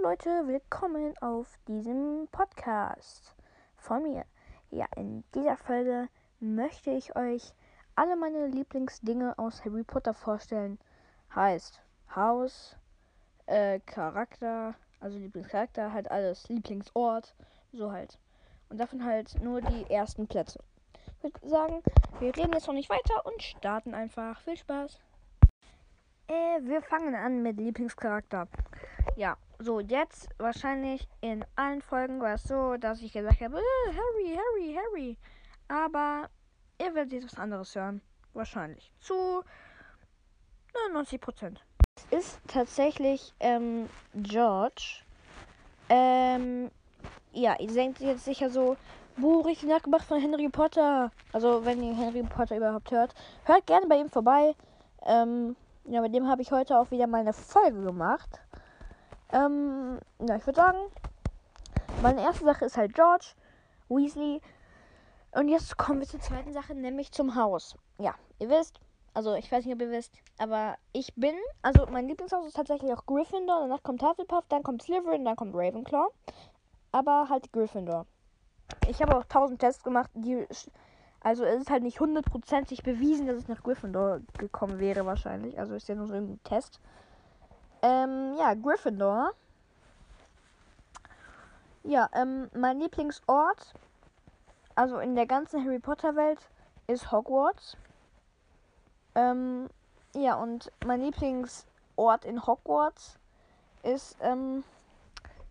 Leute, willkommen auf diesem Podcast von mir. Ja, in dieser Folge möchte ich euch alle meine Lieblingsdinge aus Harry Potter vorstellen. Heißt Haus, äh, Charakter, also Lieblingscharakter, halt alles, Lieblingsort, so halt. Und davon halt nur die ersten Plätze. Ich würde sagen, wir reden jetzt noch nicht weiter und starten einfach. Viel Spaß! Äh, wir fangen an mit Lieblingscharakter. Ja, so jetzt wahrscheinlich in allen Folgen war es so, dass ich gesagt habe, äh, Harry, Harry, Harry. Aber ihr werdet jetzt was anderes hören. Wahrscheinlich. Zu 99 Prozent. Es ist tatsächlich ähm, George. Ähm, ja, ihr denkt jetzt sicher so, wo richtig nachgemacht von Henry Potter. Also, wenn ihr Henry Potter überhaupt hört, hört gerne bei ihm vorbei. Ähm, ja, mit dem habe ich heute auch wieder mal eine Folge gemacht. Ähm, ja, ich würde sagen, meine erste Sache ist halt George, Weasley. Und jetzt kommen wir zur zweiten Sache, nämlich zum Haus. Ja, ihr wisst, also ich weiß nicht, ob ihr wisst, aber ich bin, also mein Lieblingshaus ist tatsächlich auch Gryffindor. Danach kommt Hufflepuff, dann kommt Slytherin, dann kommt Ravenclaw. Aber halt Gryffindor. Ich habe auch tausend Tests gemacht, die also es ist halt nicht hundertprozentig bewiesen, dass ich nach Gryffindor gekommen wäre wahrscheinlich. Also ist ja nur so ein Test. Ähm, ja, Gryffindor. Ja, ähm, mein Lieblingsort, also in der ganzen Harry Potter Welt, ist Hogwarts. Ähm, ja, und mein Lieblingsort in Hogwarts ist, ähm,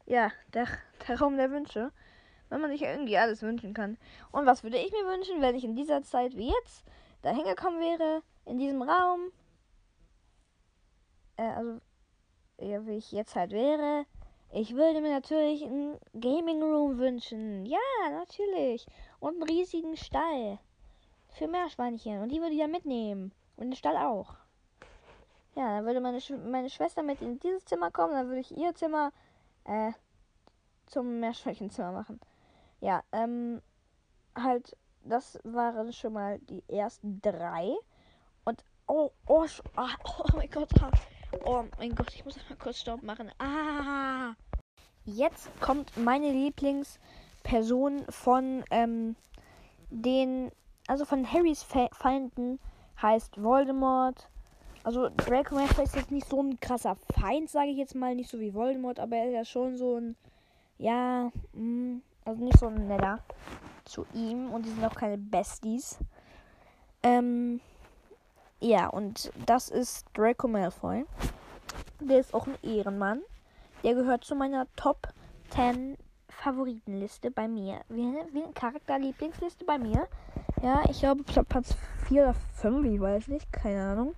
ja, der, der Raum der Wünsche wenn man sich irgendwie alles wünschen kann. Und was würde ich mir wünschen, wenn ich in dieser Zeit wie jetzt da hingekommen wäre, in diesem Raum? Äh, also, wie ich jetzt halt wäre. Ich würde mir natürlich einen Gaming Room wünschen. Ja, natürlich. Und einen riesigen Stall. Für Meerschweinchen. Und die würde ich ja mitnehmen. Und den Stall auch. Ja, dann würde meine, Sch meine Schwester mit in dieses Zimmer kommen. Dann würde ich ihr Zimmer äh, zum Meerschweinchenzimmer machen. Ja, ähm, halt, das waren schon mal die ersten drei. Und, oh, oh, oh, oh mein Gott, oh mein Gott, ich muss mal kurz Stopp machen. Ah! Jetzt kommt meine Lieblingsperson von, ähm, den, also von Harrys Fe Feinden heißt Voldemort. Also Draco Malfoy ist jetzt nicht so ein krasser Feind, sage ich jetzt mal, nicht so wie Voldemort, aber er ist ja schon so ein, ja, mh, mm, also nicht so netter zu ihm und die sind auch keine Besties. Ähm, ja, und das ist Draco Malfoy. Der ist auch ein Ehrenmann. Der gehört zu meiner Top 10 Favoritenliste bei mir. Wie wie eine Charakterlieblingsliste bei mir. Ja, ich glaube Platz 4 oder 5, ich weiß nicht, keine Ahnung.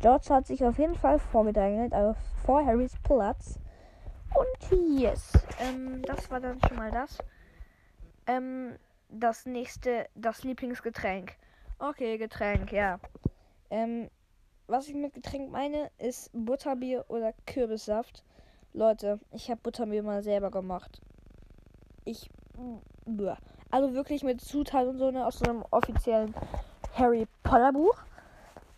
George hat sich auf jeden Fall vorgedrängelt, also vor Harrys Platz. Und yes, ähm, das war dann schon mal das. Ähm, das nächste, das Lieblingsgetränk. Okay, Getränk, ja. Ähm, was ich mit Getränk meine, ist Butterbier oder Kürbissaft. Leute, ich habe Butterbier mal selber gemacht. Ich. Also wirklich mit Zutaten und so ne, aus so einem offiziellen Harry Potter Buch.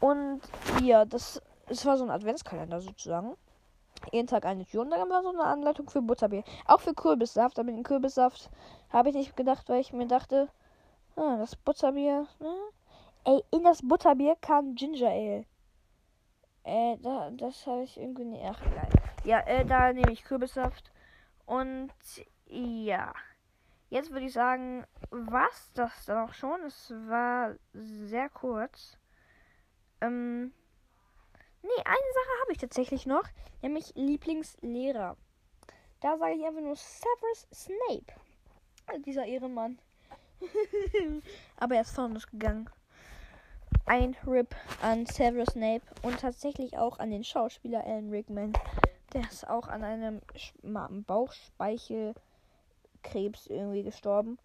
Und ja, das, das war so ein Adventskalender sozusagen jeden Tag eine Tür und dann war so eine Anleitung für Butterbier. Auch für Kürbissaft, aber den Kürbissaft habe ich nicht gedacht, weil ich mir dachte, ah, das Butterbier, ne? Ey, in das Butterbier kam Ginger Ale. Äh, da, das habe ich irgendwie nicht. Ach, egal. Ja, äh, da nehme ich Kürbissaft. Und ja. Jetzt würde ich sagen, was das dann auch schon. Es war sehr kurz. Ähm. Nee, eine Sache habe ich tatsächlich noch, nämlich Lieblingslehrer. Da sage ich einfach nur Severus Snape. Dieser Ehrenmann. Aber er ist von gegangen. Ein Rip an Severus Snape und tatsächlich auch an den Schauspieler Alan Rickman. Der ist auch an einem Bauchspeichelkrebs irgendwie gestorben.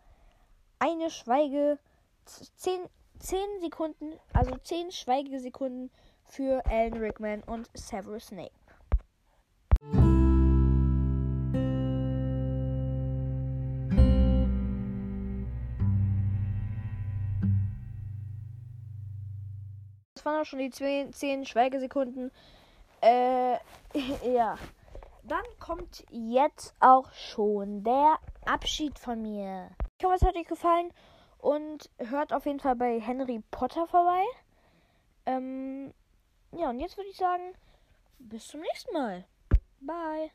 Eine Schweige. Zehn, zehn Sekunden, also zehn Schweigesekunden für Alan Rickman und Severus Snape. Das waren auch schon die 10 Schweigesekunden. Äh, ja. dann kommt jetzt auch schon der Abschied von mir. Ich hoffe, es hat euch gefallen und hört auf jeden Fall bei Henry Potter vorbei. Ähm, ja, und jetzt würde ich sagen, bis zum nächsten Mal. Bye.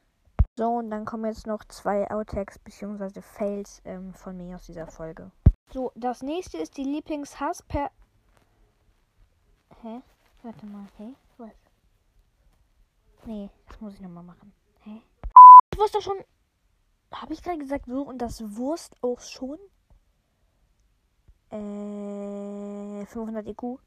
So, und dann kommen jetzt noch zwei Outtakes bzw. Fails ähm, von mir aus dieser Folge. So, das nächste ist die Lieblingshass per. Hä? Warte mal, hä? Was? Nee, das muss ich nochmal machen. Hä? Ich wusste schon. Habe ich gerade gesagt, so und das Wurst auch schon? Äh, 500 IQ.